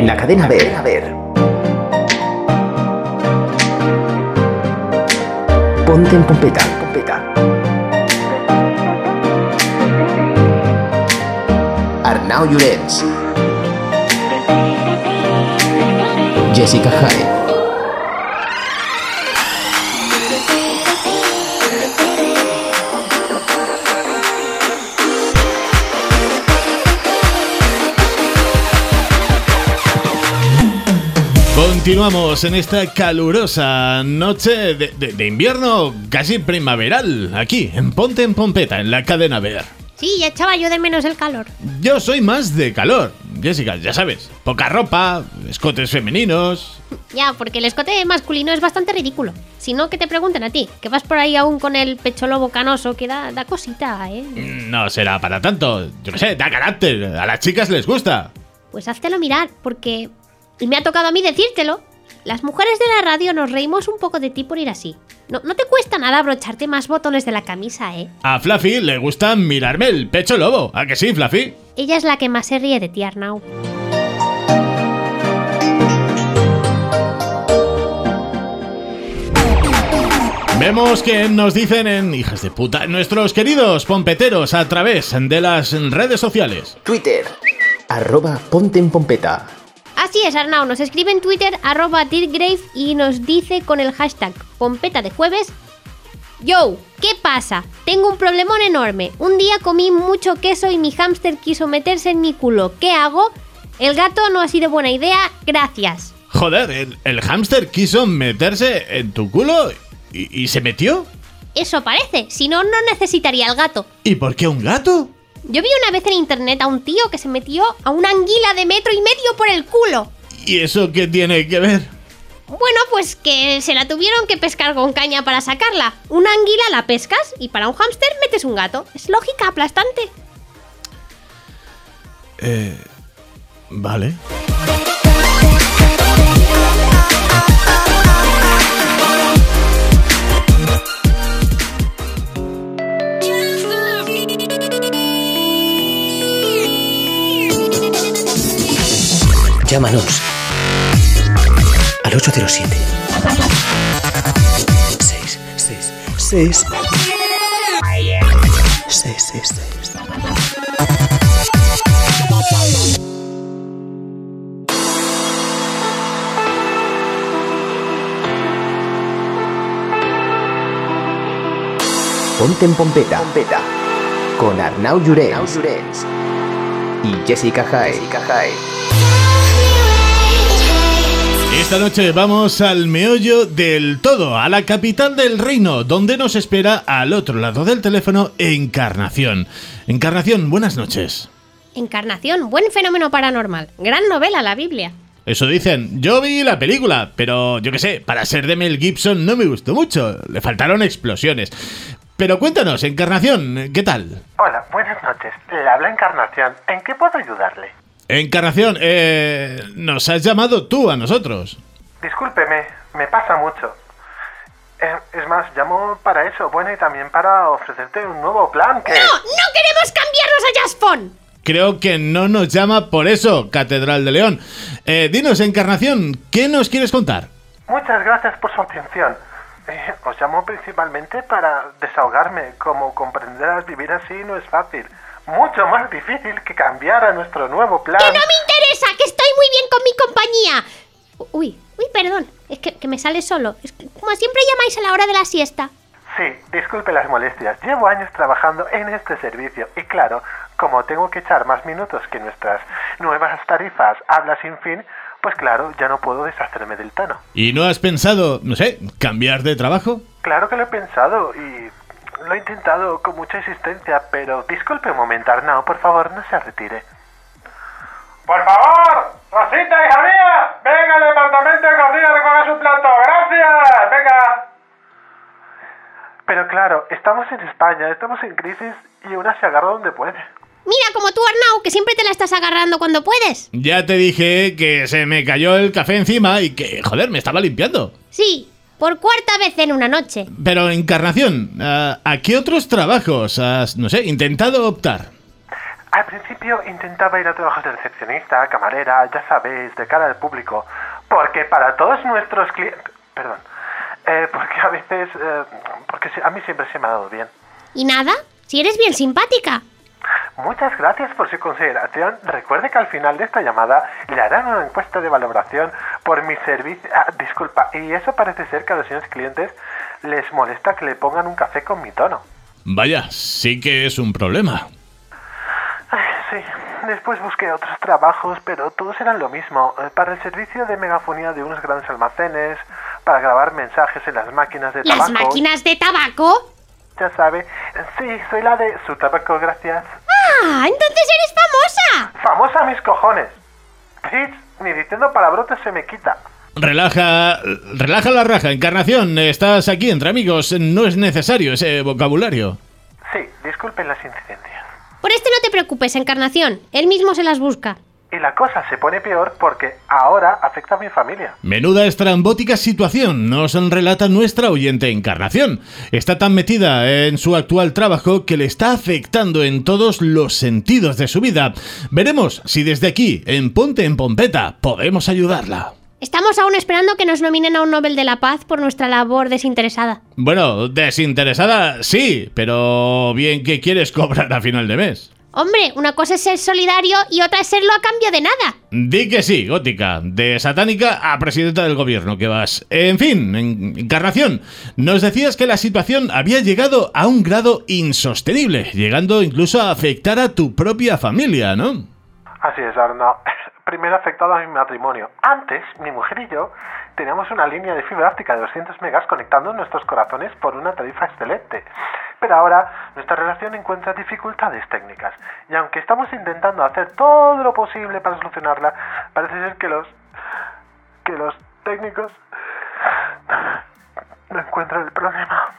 En la cadena Ver. A ver. Ponte en pompeta. pompeta. Arnau Llorens. Jessica Hyde. Continuamos en esta calurosa noche de, invierno casi primaveral, aquí en Ponte en Pompeta, en la cadena Ver. Sí, ya echaba yo de menos el calor. Yo soy más de calor, Jessica, ya sabes. Poca ropa, escotes femeninos. Ya, porque el escote masculino es bastante ridículo. Si no, que te pregunten a ti, que vas por ahí aún con el pecho lobo canoso, que da, da cosita, ¿eh? No será para tanto. Yo qué sé, da carácter. A las chicas les gusta. Pues háztelo mirar, porque y me ha tocado a mí decírtelo. Las mujeres de la radio nos reímos un poco de ti por ir así. No, no te cuesta nada abrocharte más botones de la camisa, ¿eh? A Fluffy le gusta mirarme el pecho lobo. ¿A que sí, Fluffy? Ella es la que más se ríe de ti, Arnau. Vemos que nos dicen en hijas de puta nuestros queridos pompeteros a través de las redes sociales. Twitter, arroba ponte en pompeta. Así es, Arnau, nos escribe en Twitter arroba Dirgrave y nos dice con el hashtag Pompeta de jueves Yo, ¿qué pasa? Tengo un problemón enorme. Un día comí mucho queso y mi hámster quiso meterse en mi culo. ¿Qué hago? El gato no ha sido buena idea, gracias. Joder, ¿el, el hámster quiso meterse en tu culo y, y se metió? Eso parece, si no, no necesitaría el gato. ¿Y por qué un gato? Yo vi una vez en internet a un tío que se metió a una anguila de metro y medio por el culo. ¿Y eso qué tiene que ver? Bueno, pues que se la tuvieron que pescar con caña para sacarla. Una anguila la pescas y para un hámster metes un gato. Es lógica aplastante. Eh. Vale. Llámanos al 807 6 6 6 6 6 6 Ponte en Pompeta, Pompeta. Con Arnau Llorens y Jessica Hyde. Esta noche vamos al meollo del todo, a la capital del reino, donde nos espera al otro lado del teléfono Encarnación. Encarnación, buenas noches. Encarnación, buen fenómeno paranormal. Gran novela, la Biblia. Eso dicen. Yo vi la película, pero yo qué sé, para ser de Mel Gibson no me gustó mucho. Le faltaron explosiones. Pero cuéntanos, Encarnación, ¿qué tal? Hola, buenas noches. Le habla Encarnación. ¿En qué puedo ayudarle? Encarnación, eh, nos has llamado tú a nosotros. Discúlpeme, me pasa mucho. Es más, llamo para eso, bueno, y también para ofrecerte un nuevo plan que... ¡No! ¡No queremos cambiarnos a Jaspon! Creo que no nos llama por eso, Catedral de León. Eh, dinos, Encarnación, ¿qué nos quieres contar? Muchas gracias por su atención. Eh, os llamo principalmente para desahogarme. Como comprenderás, vivir así no es fácil mucho más difícil que cambiar a nuestro nuevo plan. ¡Que no me interesa! ¡Que estoy muy bien con mi compañía! Uy, uy, perdón. Es que, me sale solo. Es que, como siempre llamáis a la hora de la siesta. Sí, disculpe las molestias. Llevo años trabajando en este servicio y claro, como tengo que echar más minutos que nuestras nuevas tarifas habla sin fin, pues claro, ya no puedo deshacerme del tono. ¿Y no has pensado, no sé, cambiar de trabajo? Claro que lo he pensado y lo he intentado con mucha insistencia, pero disculpe un momento, Arnau, por favor, no se retire. ¡Por favor! ¡Rosita, hija mía! ¡Venga al departamento de cocina a recoger su plato! ¡Gracias! ¡Venga! Pero claro, estamos en España, estamos en crisis y una se agarra donde puede. Mira, como tú, Arnau, que siempre te la estás agarrando cuando puedes. Ya te dije que se me cayó el café encima y que, joder, me estaba limpiando. Sí, por cuarta vez en una noche. Pero, Encarnación, ¿a qué otros trabajos has, no sé, intentado optar? Al principio intentaba ir a trabajar de recepcionista, camarera, ya sabéis, de cara al público, porque para todos nuestros clientes... Perdón. Eh, porque a veces... eh, porque a mí siempre se me ha dado bien. ¿Y nada? Si eres bien simpática. Muchas gracias por su consideración. Recuerde que al final de esta llamada le harán una encuesta de valoración por mi servicio. Ah, disculpa, y eso parece ser que a los señores clientes les molesta que le pongan un café con mi tono. Vaya, sí que es un problema. Ay, sí, después busqué otros trabajos, pero todos eran lo mismo. Eh, Para el servicio de megafonía de unos grandes almacenes, para grabar mensajes en las máquinas de ¿Las tabaco. máquinas de tabaco? Ya sabe. Sí, soy la de su tabaco, gracias. ¡Ah! ¡Entonces eres famosa! Famosa mis cojones. Fritz, ni diciendo palabrotas se me quita. Relaja, relaja la raja, Encarnación. Estás aquí entre amigos. No es necesario ese vocabulario. Sí, disculpen las incidencias. Por este no te preocupes, Encarnación. Él mismo se las busca. Y la cosa se pone peor porque ahora afecta a mi familia. Menuda estrambótica situación nos relata nuestra oyente Encarnación. Está tan metida en su actual trabajo que le está afectando en todos los sentidos de su vida. Veremos si desde aquí, en Ponte en Pompeta, podemos ayudarla. Estamos aún esperando que nos nominen a un Nobel de la Paz por nuestra labor desinteresada. Bueno, desinteresada sí, pero bien que quieres cobrar a final de mes. Hombre, una cosa es ser solidario y otra es serlo a cambio de nada. Di que sí, gótica. De satánica a presidenta del gobierno que vas. En fin, en- Encarnación, nos decías que la situación había llegado a un grado insostenible, llegando incluso a afectar a tu propia familia, ¿no? Así es, Arnau. Primero afectado a mi matrimonio. Antes, mi mujer y yo teníamos una línea de fibra óptica de 200 megas conectando nuestros corazones por una tarifa excelente. Pero ahora nuestra relación encuentra dificultades técnicas. Y aunque estamos intentando hacer todo lo posible para solucionarla, parece ser que los... que los técnicos no encuentran el problema.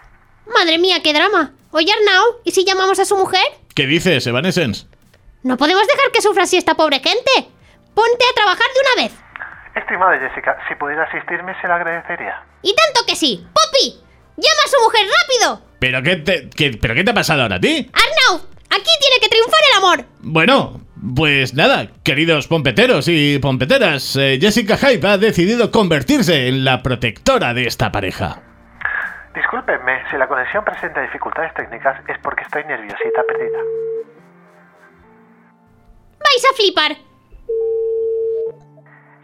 Madre mía, qué drama. Oye, Arnau, ¿y si llamamos a su mujer? ¿Qué dices, Evanescence? No podemos dejar que sufra así esta pobre gente. Ponte a trabajar de una vez. Estimada Jessica, si pudiera asistirme se lo agradecería. Y tanto que sí. ¡Poppy! ¡Llama a su mujer rápido! ¿Pero qué te, qué- ¿pero qué te ha pasado ahora a ti? Arnau, aquí tiene que triunfar el amor. Bueno, pues nada, queridos pompeteros y pompeteras, eh, Jessica Hyde ha decidido convertirse en la protectora de esta pareja. Discúlpenme, si la conexión presenta dificultades técnicas es porque estoy nerviosita perdida. Vais a flipar.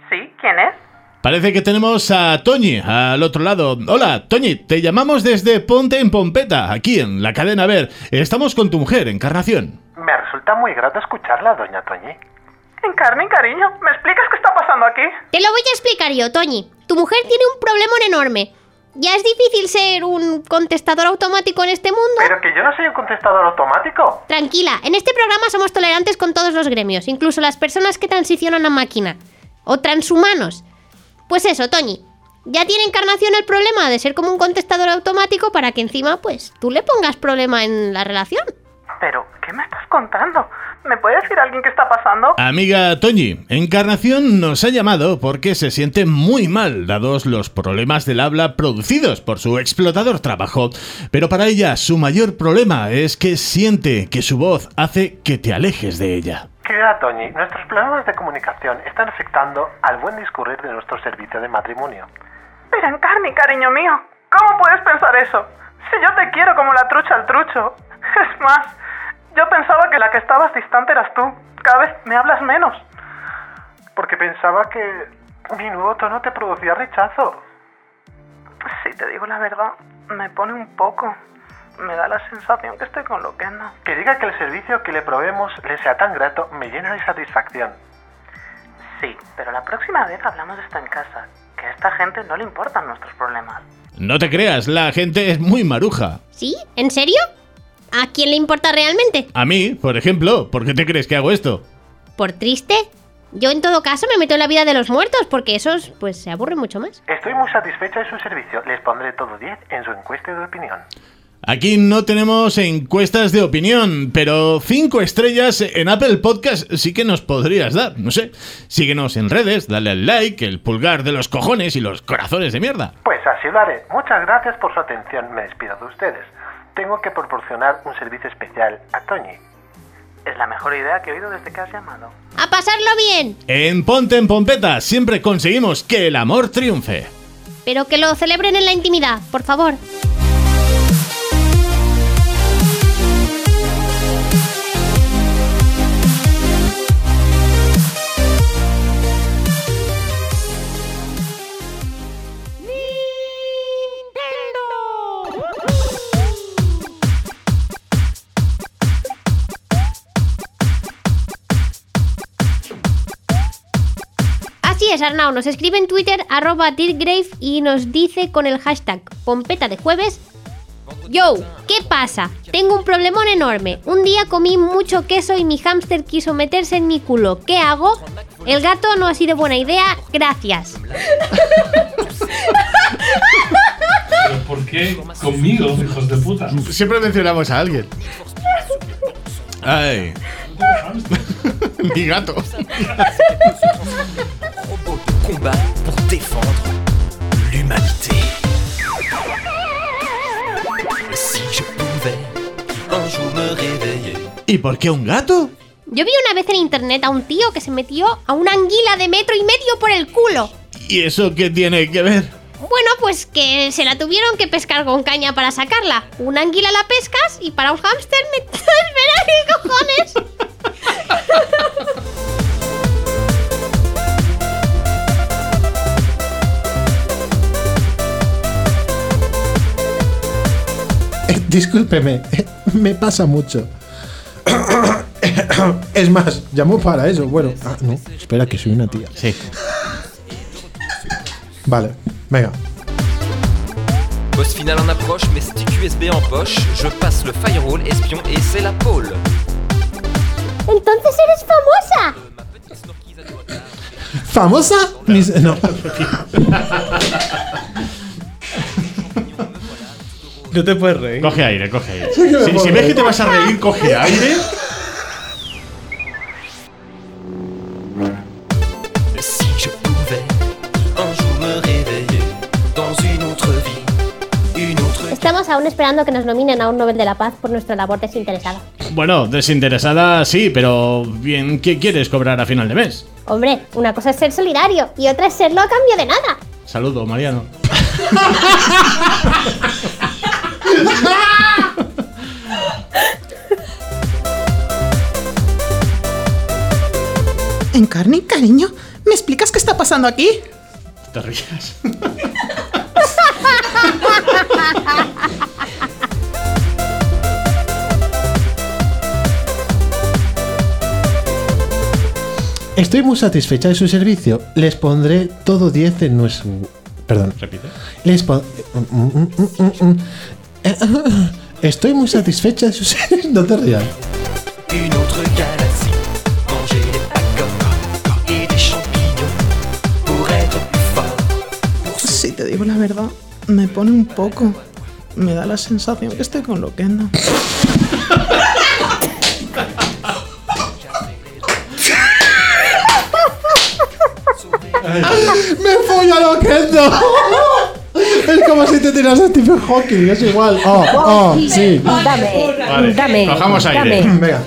¿Sí? ¿Quién es? Parece que tenemos a Toñi al otro lado. Hola, Toñi, te llamamos desde Ponte en Pompeta, aquí en la cadena Ver. Estamos con tu mujer, Encarnación. Me resulta muy grato escucharla, doña Toñi. Encarni, cariño, ¿me explicas qué está pasando aquí? Te lo voy a explicar yo, Toñi. Tu mujer tiene un problemón enorme. Ya es difícil ser un contestador automático en este mundo. Pero que yo no soy un contestador automático. Tranquila, en este programa somos tolerantes con todos los gremios, incluso las personas que transicionan a máquina. O transhumanos. Pues eso, Toñi. Ya tiene encarnación el problema de ser como un contestador automático para que encima, pues, tú le pongas problema en la relación. Pero, ¿qué me estás contando? ¿Me puede decir alguien qué está pasando? Amiga Toñi, Encarnación nos ha llamado porque se siente muy mal dados los problemas del habla producidos por su explotador trabajo. Pero para ella su mayor problema es que siente que su voz hace que te alejes de ella. Querida Toñi, nuestros problemas de comunicación están afectando al buen discurrir de nuestro servicio de matrimonio. Pero Encarni, cariño mío, ¿cómo puedes pensar eso? Si yo te quiero como la trucha al trucho. Es más, yo pensaba que la que estabas distante eras tú. Cada vez me hablas menos. Porque pensaba que mi nuevo tono te producía rechazo. Si te digo la verdad, me pone un poco. Me da la sensación que estoy con lo que no. Que diga que el servicio que le proveemos le sea tan grato me llena de satisfacción. Sí, pero la próxima vez hablamos de esto en casa. Que a esta gente no le importan nuestros problemas. No te creas, la gente es muy maruja. ¿Sí? ¿En serio? ¿A quién le importa realmente? A mí, por ejemplo, ¿por qué te crees que hago esto? ¿Por triste? Yo en todo caso me meto en la vida de los muertos porque esos pues se aburren mucho más. Estoy muy satisfecha de su servicio. Les pondré todo 10 en su encuesta de opinión. Aquí no tenemos encuestas de opinión, pero cinco estrellas en Apple Podcast sí que nos podrías dar. No sé, síguenos en redes, dale al like, el pulgar de los cojones y los corazones de mierda. Pues así lo haré. Muchas gracias por su atención. Me despido de ustedes. Tengo que proporcionar un servicio especial a Toñi. Es la mejor idea que he oído desde que has llamado. ¡A pasarlo bien! En Ponte en Pompeta siempre conseguimos que el amor triunfe. Pero que lo celebren en la intimidad, por favor. Es, Arnau. Nos escribe en Twitter arroba dirgrave y nos dice con el hashtag Pompeta de jueves. Yo, ¿qué pasa? Tengo un problemón enorme. Un día comí mucho queso y mi hámster quiso meterse en mi culo. ¿Qué hago? El gato no ha sido buena idea. Gracias. ¿Pero por qué conmigo, hijos de puta? Siempre mencionamos a alguien. Ay, mi gato. robot de combat pour défendre l'humanité. Si je pouvais un jour me réveiller. ¿Y por qué un gato? Yo vi una vez en internet a un tío que se metió a una anguila de metro y medio por el culo. ¿Y eso qué tiene que ver? Bueno, pues que se la tuvieron que pescar con caña para sacarla. Una anguila la pescas y para un hámster me... Espera, ¿qué cojones? Discúlpeme, me pasa mucho. Es más, llamó para eso. Bueno, ah, no, espera que soy una tía. Sí. Vale, venga. Boss final en approche, mes stick USB en poche. Je passe le firewall, espion et c'est la pole. Entonces eres famosa. ¿Famosa? Mis- no. No te puedes reír. Coge aire, coge aire. que me Si, puedo si ves reír. que te vas a reír, coge aire. Si je pouvais un jour me réveiller dans une autre vie, une autre Estamos aún esperando que nos nominen a un Nobel de la Paz por nuestra labor desinteresada. Bueno, desinteresada sí, pero bien, ¿qué quieres cobrar a final de mes? Hombre, una cosa es ser solidario y otra es serlo a cambio de nada. Saludo, Mariano. Encarni, cariño, ¿me explicas qué está pasando aquí? Te rías. Estoy muy satisfecha de su servicio. Les pondré todo 10 en nuestro. Perdón. Repite. Les pon- Estoy muy satisfecha de su servicio. No te rías. Te digo la verdad, me pone un poco. Me da la sensación que estoy con Loquendo. ¡Me follo lo que Es como si te tiras a Stephen Hawking, es igual. Oh, oh, sí. Dame, Vale, dame, cojamos aire. dame. Venga.